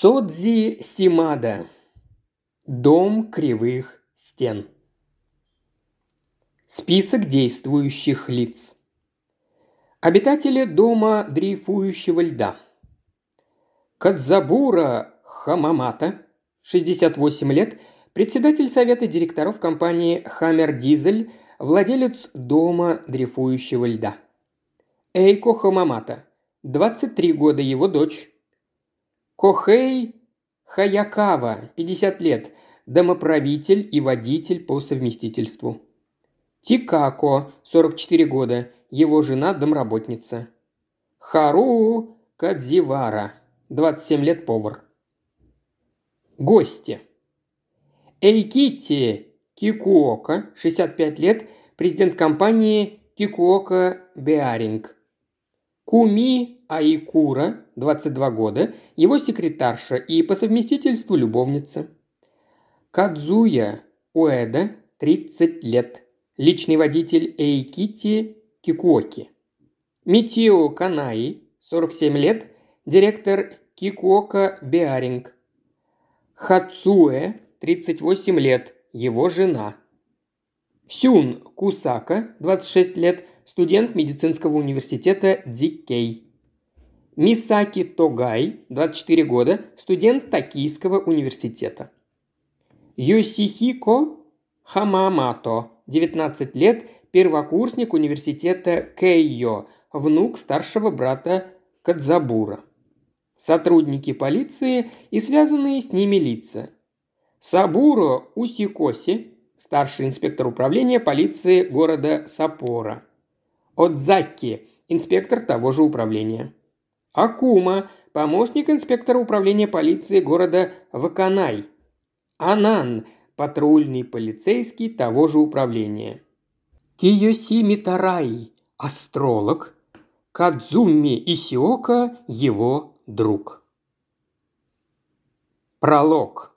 Содзи Симада. Дом кривых стен. Список действующих лиц. Обитатели дома дрейфующего льда. Кадзабура Хамамата, 68 лет, председатель совета директоров компании «Хаммер Дизель», владелец дома дрейфующего льда. Эйко Хамамата, 23 года его дочь, Кохей Хаякава, 50 лет, домоправитель и водитель по совместительству. Тикако, 44 года, его жена домработница. Хару Кадзивара, 27 лет повар. Гости. Эйкити Кикуока, 65 лет, президент компании Кикуока Беаринг. Куми Айкура, 22 года, его секретарша и по совместительству любовница. Кадзуя Уэда, 30 лет, личный водитель Эйкити Кикуоки. Митио Канаи, 47 лет, директор Кикуока Беаринг. Хацуэ, 38 лет, его жена. Сюн Кусака, 26 лет, студент медицинского университета Дикей. Мисаки Тогай, 24 года, студент Токийского университета. Йосихико Хамамато, 19 лет, первокурсник университета Кейо, внук старшего брата Кадзабура. Сотрудники полиции и связанные с ними лица. Сабуро Усикоси, старший инспектор управления полиции города Сапора. Отзаки, инспектор того же управления. Акума, помощник инспектора управления полиции города Ваканай. Анан, патрульный полицейский того же управления. Киоси Митарай, астролог. Кадзуми Исиока, его друг. Пролог.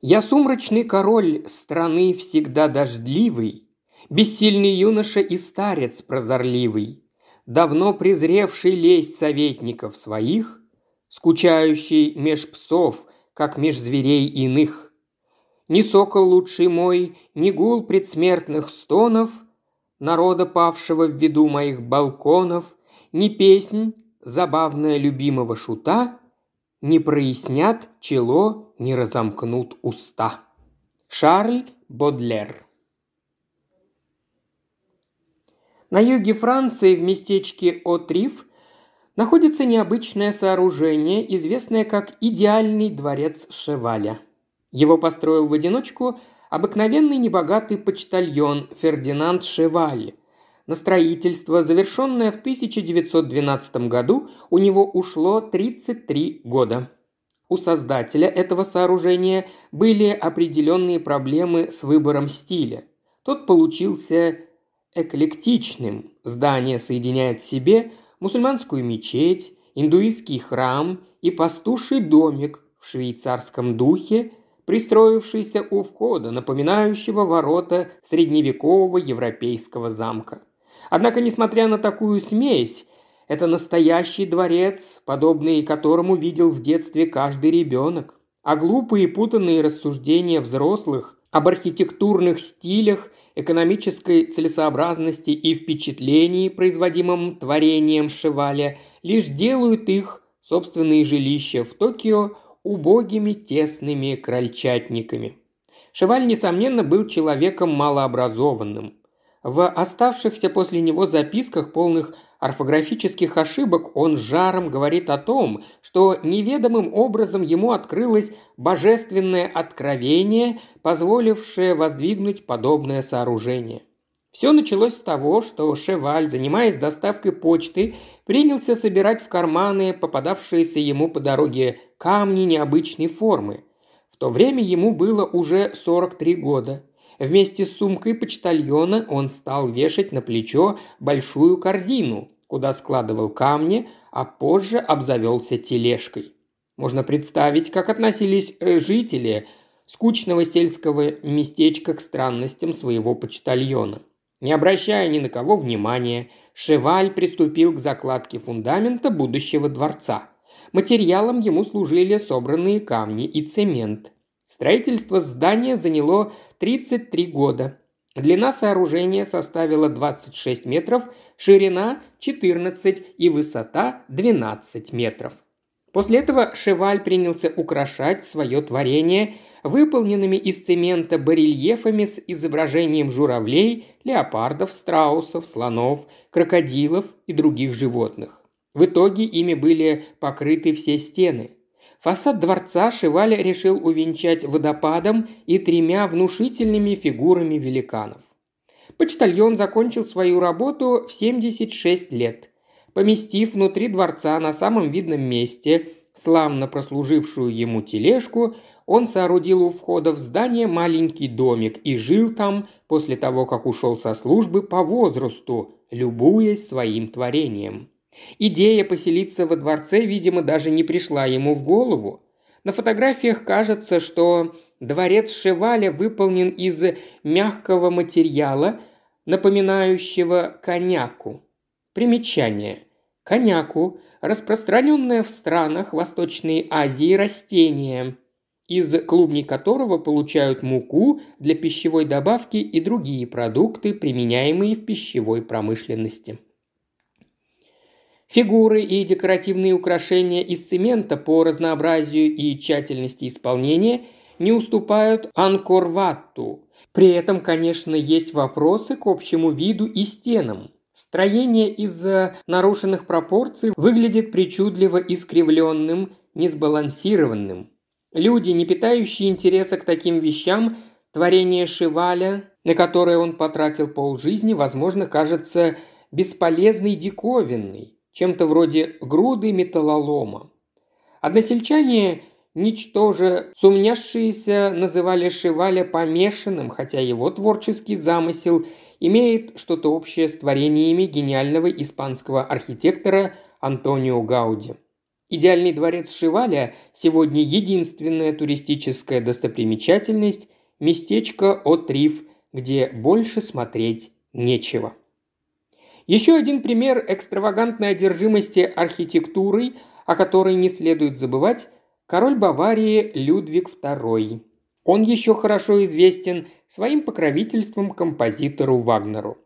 Я сумрачный король страны всегда дождливый, Бессильный юноша и старец прозорливый давно презревший лесть советников своих, скучающий меж псов, как меж зверей иных. Ни сокол лучший мой, ни гул предсмертных стонов, народа павшего в виду моих балконов, ни песнь, забавная любимого шута, не прояснят чело, не разомкнут уста. Шарль Бодлер На юге Франции, в местечке Отриф, находится необычное сооружение, известное как идеальный дворец Шеваля. Его построил в одиночку обыкновенный небогатый почтальон Фердинанд Шеваль. На строительство, завершенное в 1912 году, у него ушло 33 года. У создателя этого сооружения были определенные проблемы с выбором стиля. Тот получился эклектичным. Здание соединяет в себе мусульманскую мечеть, индуистский храм и пастуший домик в швейцарском духе, пристроившийся у входа, напоминающего ворота средневекового европейского замка. Однако, несмотря на такую смесь, это настоящий дворец, подобный которому видел в детстве каждый ребенок. А глупые и путанные рассуждения взрослых об архитектурных стилях экономической целесообразности и впечатлений, производимым творением Шеваля, лишь делают их собственные жилища в Токио убогими тесными крольчатниками. Шеваль, несомненно, был человеком малообразованным. В оставшихся после него записках, полных орфографических ошибок, он жаром говорит о том, что неведомым образом ему открылось божественное откровение, позволившее воздвигнуть подобное сооружение. Все началось с того, что Шеваль, занимаясь доставкой почты, принялся собирать в карманы попадавшиеся ему по дороге камни необычной формы. В то время ему было уже 43 года. Вместе с сумкой почтальона он стал вешать на плечо большую корзину, куда складывал камни, а позже обзавелся тележкой. Можно представить, как относились э, жители скучного сельского местечка к странностям своего почтальона. Не обращая ни на кого внимания, Шеваль приступил к закладке фундамента будущего дворца. Материалом ему служили собранные камни и цемент. Строительство здания заняло 33 года. Длина сооружения составила 26 метров, ширина 14 и высота 12 метров. После этого Шеваль принялся украшать свое творение выполненными из цемента барельефами с изображением журавлей, леопардов, страусов, слонов, крокодилов и других животных. В итоге ими были покрыты все стены. Фасад дворца Шеваль решил увенчать водопадом и тремя внушительными фигурами великанов. Почтальон закончил свою работу в 76 лет. Поместив внутри дворца на самом видном месте славно прослужившую ему тележку, он соорудил у входа в здание маленький домик и жил там после того, как ушел со службы по возрасту, любуясь своим творением. Идея поселиться во дворце, видимо, даже не пришла ему в голову. На фотографиях кажется, что дворец Шеваля выполнен из мягкого материала, напоминающего коняку. Примечание. Коняку – распространенное в странах Восточной Азии растение, из клубней которого получают муку для пищевой добавки и другие продукты, применяемые в пищевой промышленности. Фигуры и декоративные украшения из цемента по разнообразию и тщательности исполнения не уступают анкорватту. При этом, конечно, есть вопросы к общему виду и стенам. Строение из-за нарушенных пропорций выглядит причудливо искривленным, несбалансированным. Люди, не питающие интереса к таким вещам, творение Шиваля, на которое он потратил полжизни, возможно, кажется бесполезной диковинной чем-то вроде груды металлолома. Односельчане, ничтоже сумняшиеся, называли Шиваля помешанным, хотя его творческий замысел имеет что-то общее с творениями гениального испанского архитектора Антонио Гауди. Идеальный дворец Шиваля сегодня единственная туристическая достопримечательность – местечко Отриф, где больше смотреть нечего. Еще один пример экстравагантной одержимости архитектурой, о которой не следует забывать – король Баварии Людвиг II. Он еще хорошо известен своим покровительством композитору Вагнеру.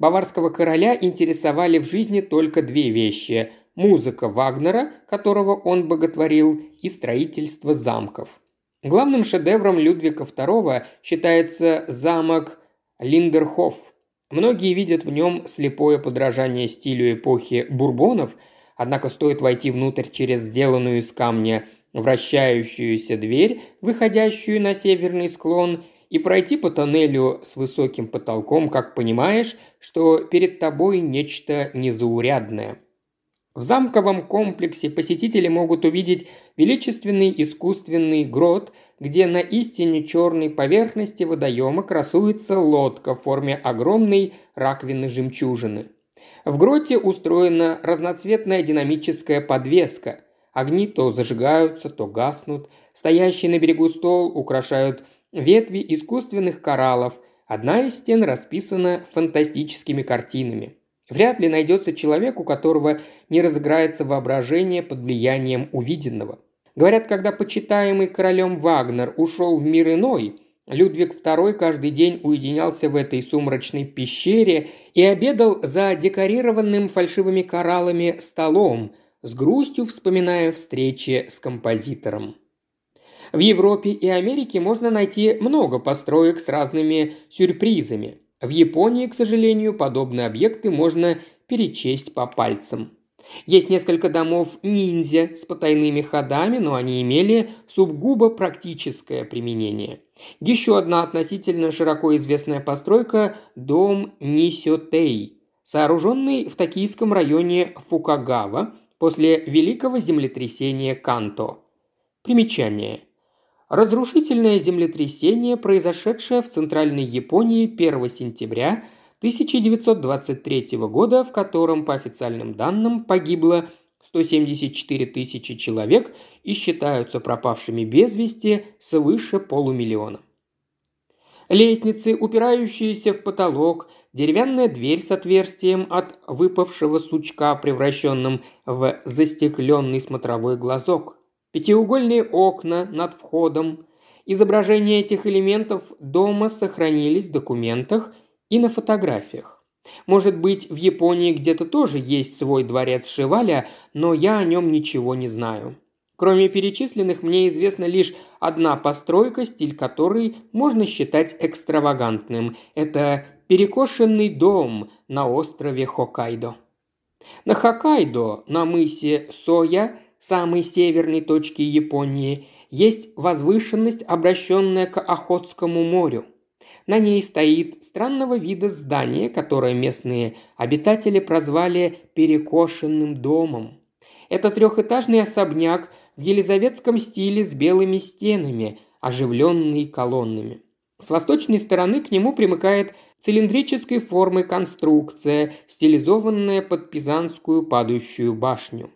Баварского короля интересовали в жизни только две вещи – музыка Вагнера, которого он боготворил, и строительство замков. Главным шедевром Людвига II считается замок Линдерхоф, Многие видят в нем слепое подражание стилю эпохи бурбонов, однако стоит войти внутрь через сделанную из камня вращающуюся дверь, выходящую на северный склон, и пройти по тоннелю с высоким потолком, как понимаешь, что перед тобой нечто незаурядное – в замковом комплексе посетители могут увидеть величественный искусственный грот, где на истине черной поверхности водоема красуется лодка в форме огромной раковины жемчужины. В гроте устроена разноцветная динамическая подвеска. Огни то зажигаются, то гаснут. Стоящий на берегу стол украшают ветви искусственных кораллов. Одна из стен расписана фантастическими картинами – Вряд ли найдется человек, у которого не разыграется воображение под влиянием увиденного. Говорят, когда почитаемый королем Вагнер ушел в мир иной, Людвиг II каждый день уединялся в этой сумрачной пещере и обедал за декорированным фальшивыми кораллами столом, с грустью вспоминая встречи с композитором. В Европе и Америке можно найти много построек с разными сюрпризами – в Японии, к сожалению, подобные объекты можно перечесть по пальцам. Есть несколько домов ниндзя с потайными ходами, но они имели сугубо практическое применение. Еще одна относительно широко известная постройка – дом Нисётей, сооруженный в токийском районе Фукагава после великого землетрясения Канто. Примечание. Разрушительное землетрясение, произошедшее в Центральной Японии 1 сентября 1923 года, в котором, по официальным данным, погибло 174 тысячи человек и считаются пропавшими без вести свыше полумиллиона. Лестницы, упирающиеся в потолок, деревянная дверь с отверстием от выпавшего сучка, превращенным в застекленный смотровой глазок, пятиугольные окна над входом. Изображения этих элементов дома сохранились в документах и на фотографиях. Может быть, в Японии где-то тоже есть свой дворец Шиваля, но я о нем ничего не знаю. Кроме перечисленных, мне известна лишь одна постройка, стиль которой можно считать экстравагантным. Это перекошенный дом на острове Хоккайдо. На Хоккайдо, на мысе Соя, самой северной точке Японии, есть возвышенность, обращенная к Охотскому морю. На ней стоит странного вида здание, которое местные обитатели прозвали «перекошенным домом». Это трехэтажный особняк в елизаветском стиле с белыми стенами, оживленный колоннами. С восточной стороны к нему примыкает цилиндрической формы конструкция, стилизованная под пизанскую падающую башню.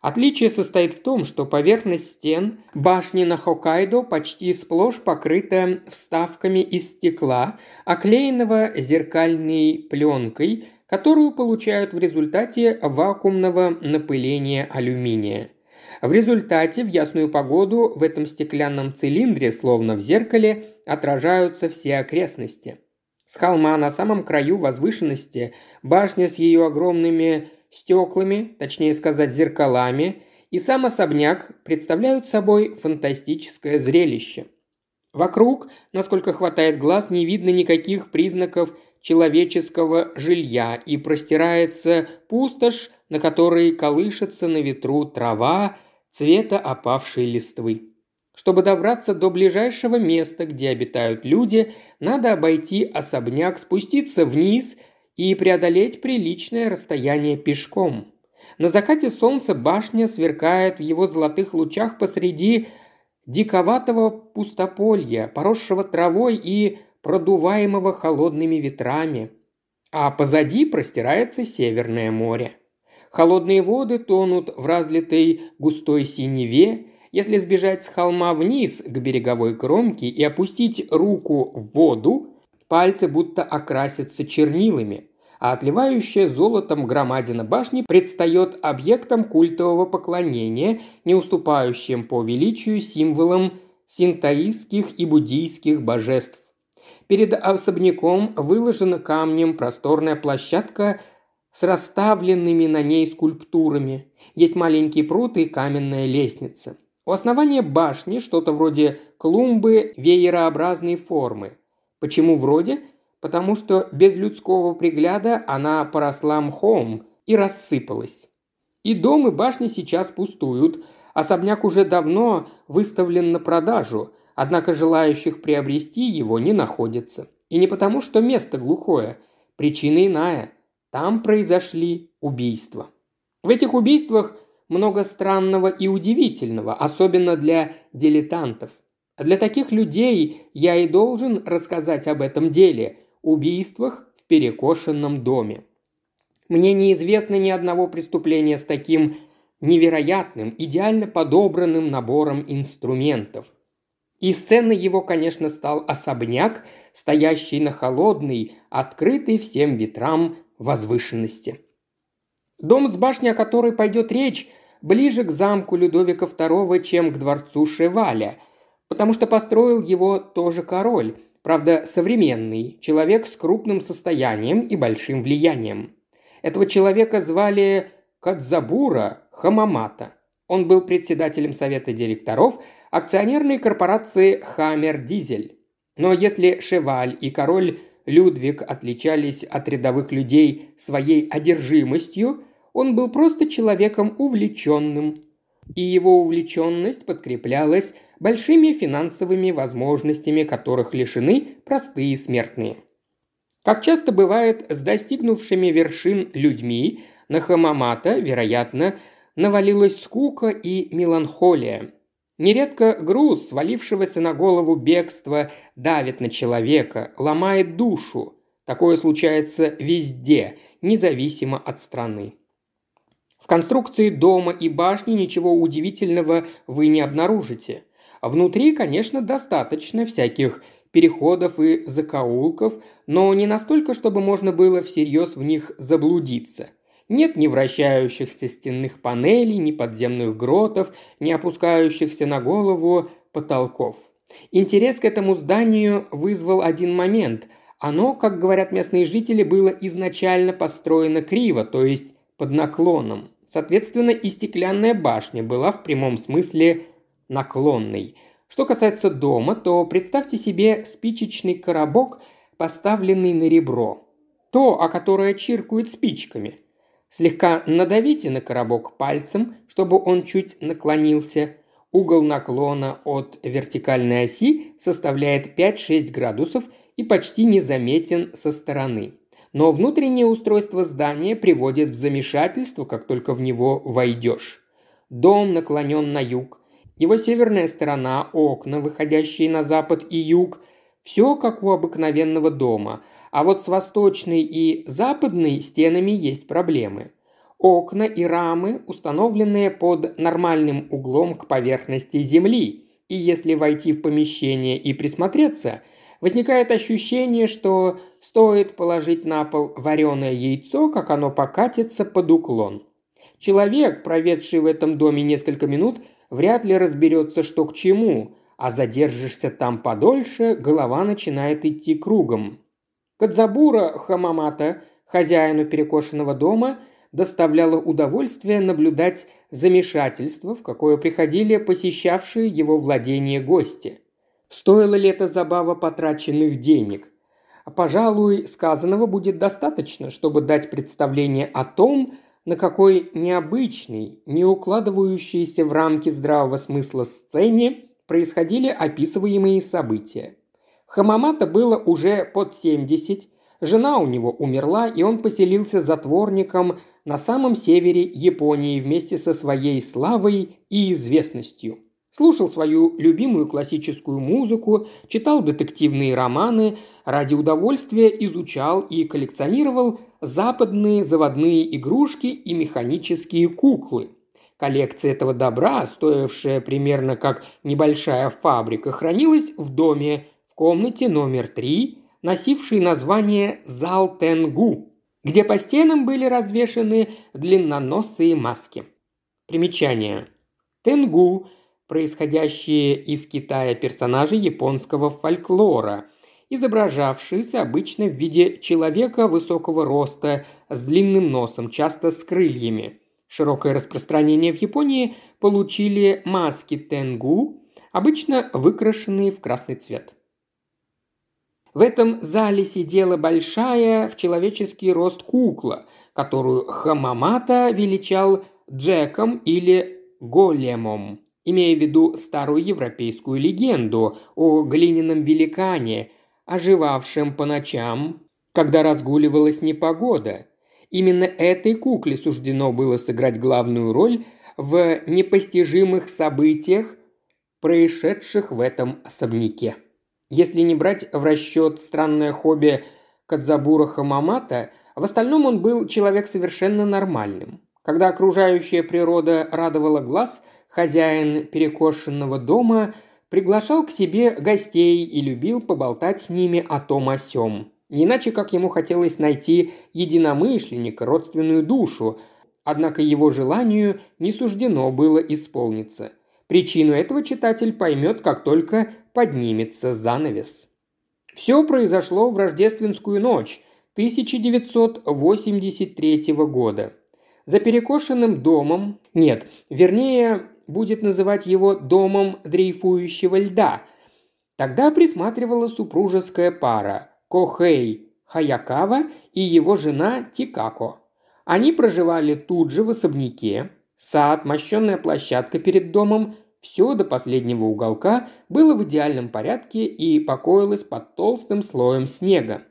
Отличие состоит в том, что поверхность стен башни на Хоккайдо почти сплошь покрыта вставками из стекла, оклеенного зеркальной пленкой, которую получают в результате вакуумного напыления алюминия. В результате в ясную погоду в этом стеклянном цилиндре, словно в зеркале, отражаются все окрестности. С холма на самом краю возвышенности башня с ее огромными стеклами, точнее сказать зеркалами, и сам особняк представляют собой фантастическое зрелище. Вокруг, насколько хватает глаз, не видно никаких признаков человеческого жилья и простирается пустошь, на которой колышется на ветру трава цвета опавшей листвы. Чтобы добраться до ближайшего места, где обитают люди, надо обойти особняк, спуститься вниз и преодолеть приличное расстояние пешком. На закате солнца башня сверкает в его золотых лучах посреди диковатого пустополья, поросшего травой и продуваемого холодными ветрами. А позади простирается Северное море. Холодные воды тонут в разлитой густой синеве. Если сбежать с холма вниз к береговой кромке и опустить руку в воду, пальцы будто окрасятся чернилами, а отливающая золотом громадина башни предстает объектом культового поклонения, не уступающим по величию символам синтаистских и буддийских божеств. Перед особняком выложена камнем просторная площадка с расставленными на ней скульптурами. Есть маленький пруд и каменная лестница. У основания башни что-то вроде клумбы веерообразной формы. Почему вроде? Потому что без людского пригляда она поросла мхом и рассыпалась. И дом, и башни сейчас пустуют. Особняк уже давно выставлен на продажу, однако желающих приобрести его не находится. И не потому, что место глухое. Причина иная – там произошли убийства. В этих убийствах много странного и удивительного, особенно для дилетантов. Для таких людей я и должен рассказать об этом деле – убийствах в перекошенном доме. Мне неизвестно ни одного преступления с таким невероятным, идеально подобранным набором инструментов. И сценой его, конечно, стал особняк, стоящий на холодной, открытой всем ветрам возвышенности. Дом с башней, о которой пойдет речь, ближе к замку Людовика II, чем к дворцу Шеваля, потому что построил его тоже король, правда, современный, человек с крупным состоянием и большим влиянием. Этого человека звали Кадзабура Хамамата. Он был председателем совета директоров акционерной корпорации «Хаммер Дизель». Но если Шеваль и король Людвиг отличались от рядовых людей своей одержимостью, он был просто человеком увлеченным. И его увлеченность подкреплялась большими финансовыми возможностями, которых лишены простые смертные. Как часто бывает с достигнувшими вершин людьми, на Хамамата, вероятно, навалилась скука и меланхолия – Нередко груз, свалившегося на голову бегства, давит на человека, ломает душу. Такое случается везде, независимо от страны. В конструкции дома и башни ничего удивительного вы не обнаружите. Внутри, конечно, достаточно всяких переходов и закоулков, но не настолько, чтобы можно было всерьез в них заблудиться. Нет ни вращающихся стенных панелей, ни подземных гротов, ни опускающихся на голову потолков. Интерес к этому зданию вызвал один момент. Оно, как говорят местные жители, было изначально построено криво, то есть под наклоном. Соответственно, и стеклянная башня была в прямом смысле наклонной. Что касается дома, то представьте себе спичечный коробок, поставленный на ребро. То, о которое чиркают спичками. Слегка надавите на коробок пальцем, чтобы он чуть наклонился. Угол наклона от вертикальной оси составляет 5-6 градусов и почти незаметен со стороны. Но внутреннее устройство здания приводит в замешательство, как только в него войдешь. Дом наклонен на юг. Его северная сторона, окна, выходящие на запад и юг, все как у обыкновенного дома, а вот с восточной и западной стенами есть проблемы. Окна и рамы, установленные под нормальным углом к поверхности земли, и если войти в помещение и присмотреться – Возникает ощущение, что стоит положить на пол вареное яйцо, как оно покатится под уклон. Человек, проведший в этом доме несколько минут, вряд ли разберется, что к чему, а задержишься там подольше, голова начинает идти кругом. Кадзабура Хамамата, хозяину перекошенного дома, доставляло удовольствие наблюдать замешательство, в какое приходили посещавшие его владение гости – Стоила ли эта забава потраченных денег? Пожалуй, сказанного будет достаточно, чтобы дать представление о том, на какой необычной, не укладывающейся в рамки здравого смысла сцене происходили описываемые события. Хамамата было уже под 70, жена у него умерла, и он поселился затворником на самом севере Японии вместе со своей славой и известностью – Слушал свою любимую классическую музыку, читал детективные романы, ради удовольствия изучал и коллекционировал западные заводные игрушки и механические куклы. Коллекция этого добра, стоившая примерно как небольшая фабрика, хранилась в доме в комнате номер три, носившей название «Зал Тенгу», где по стенам были развешаны длинноносые маски. Примечание. Тенгу – происходящие из Китая персонажи японского фольклора, изображавшиеся обычно в виде человека высокого роста с длинным носом, часто с крыльями. Широкое распространение в Японии получили маски тенгу, обычно выкрашенные в красный цвет. В этом зале сидела большая в человеческий рост кукла, которую Хамамата величал Джеком или Големом имея в виду старую европейскую легенду о глиняном великане, оживавшем по ночам, когда разгуливалась непогода. Именно этой кукле суждено было сыграть главную роль в непостижимых событиях, происшедших в этом особняке. Если не брать в расчет странное хобби Кадзабура Хамамата, в остальном он был человек совершенно нормальным. Когда окружающая природа радовала глаз – хозяин перекошенного дома приглашал к себе гостей и любил поболтать с ними о том о сём. Не иначе, как ему хотелось найти единомышленника, родственную душу, однако его желанию не суждено было исполниться. Причину этого читатель поймет, как только поднимется занавес. Все произошло в рождественскую ночь 1983 года. За перекошенным домом, нет, вернее, будет называть его «домом дрейфующего льда». Тогда присматривала супружеская пара Кохей Хаякава и его жена Тикако. Они проживали тут же в особняке. Сад, мощенная площадка перед домом, все до последнего уголка было в идеальном порядке и покоилось под толстым слоем снега.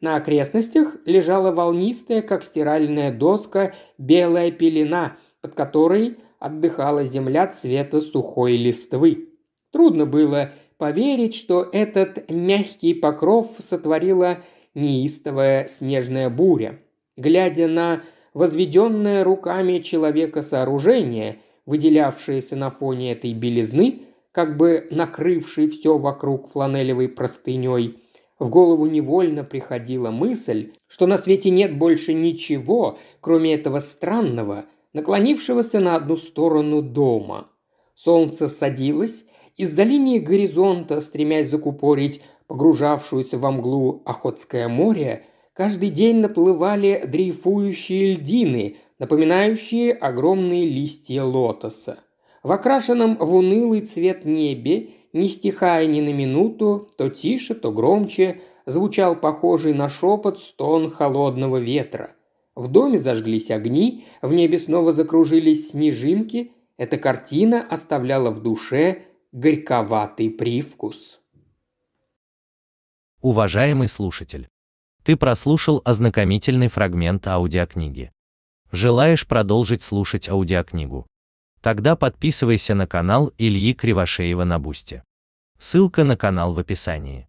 На окрестностях лежала волнистая, как стиральная доска, белая пелена, под которой отдыхала земля цвета сухой листвы. Трудно было поверить, что этот мягкий покров сотворила неистовая снежная буря. Глядя на возведенное руками человека сооружение, выделявшееся на фоне этой белизны, как бы накрывший все вокруг фланелевой простыней. В голову невольно приходила мысль, что на свете нет больше ничего, кроме этого странного, наклонившегося на одну сторону дома. Солнце садилось, из-за линии горизонта, стремясь закупорить погружавшуюся во мглу Охотское море, каждый день наплывали дрейфующие льдины, напоминающие огромные листья лотоса. В окрашенном в унылый цвет небе, не стихая ни на минуту, то тише, то громче, звучал похожий на шепот стон холодного ветра. В доме зажглись огни, в небе снова закружились снежинки. Эта картина оставляла в душе горьковатый привкус. Уважаемый слушатель, ты прослушал ознакомительный фрагмент аудиокниги. Желаешь продолжить слушать аудиокнигу? Тогда подписывайся на канал Ильи Кривошеева на Бусте. Ссылка на канал в описании.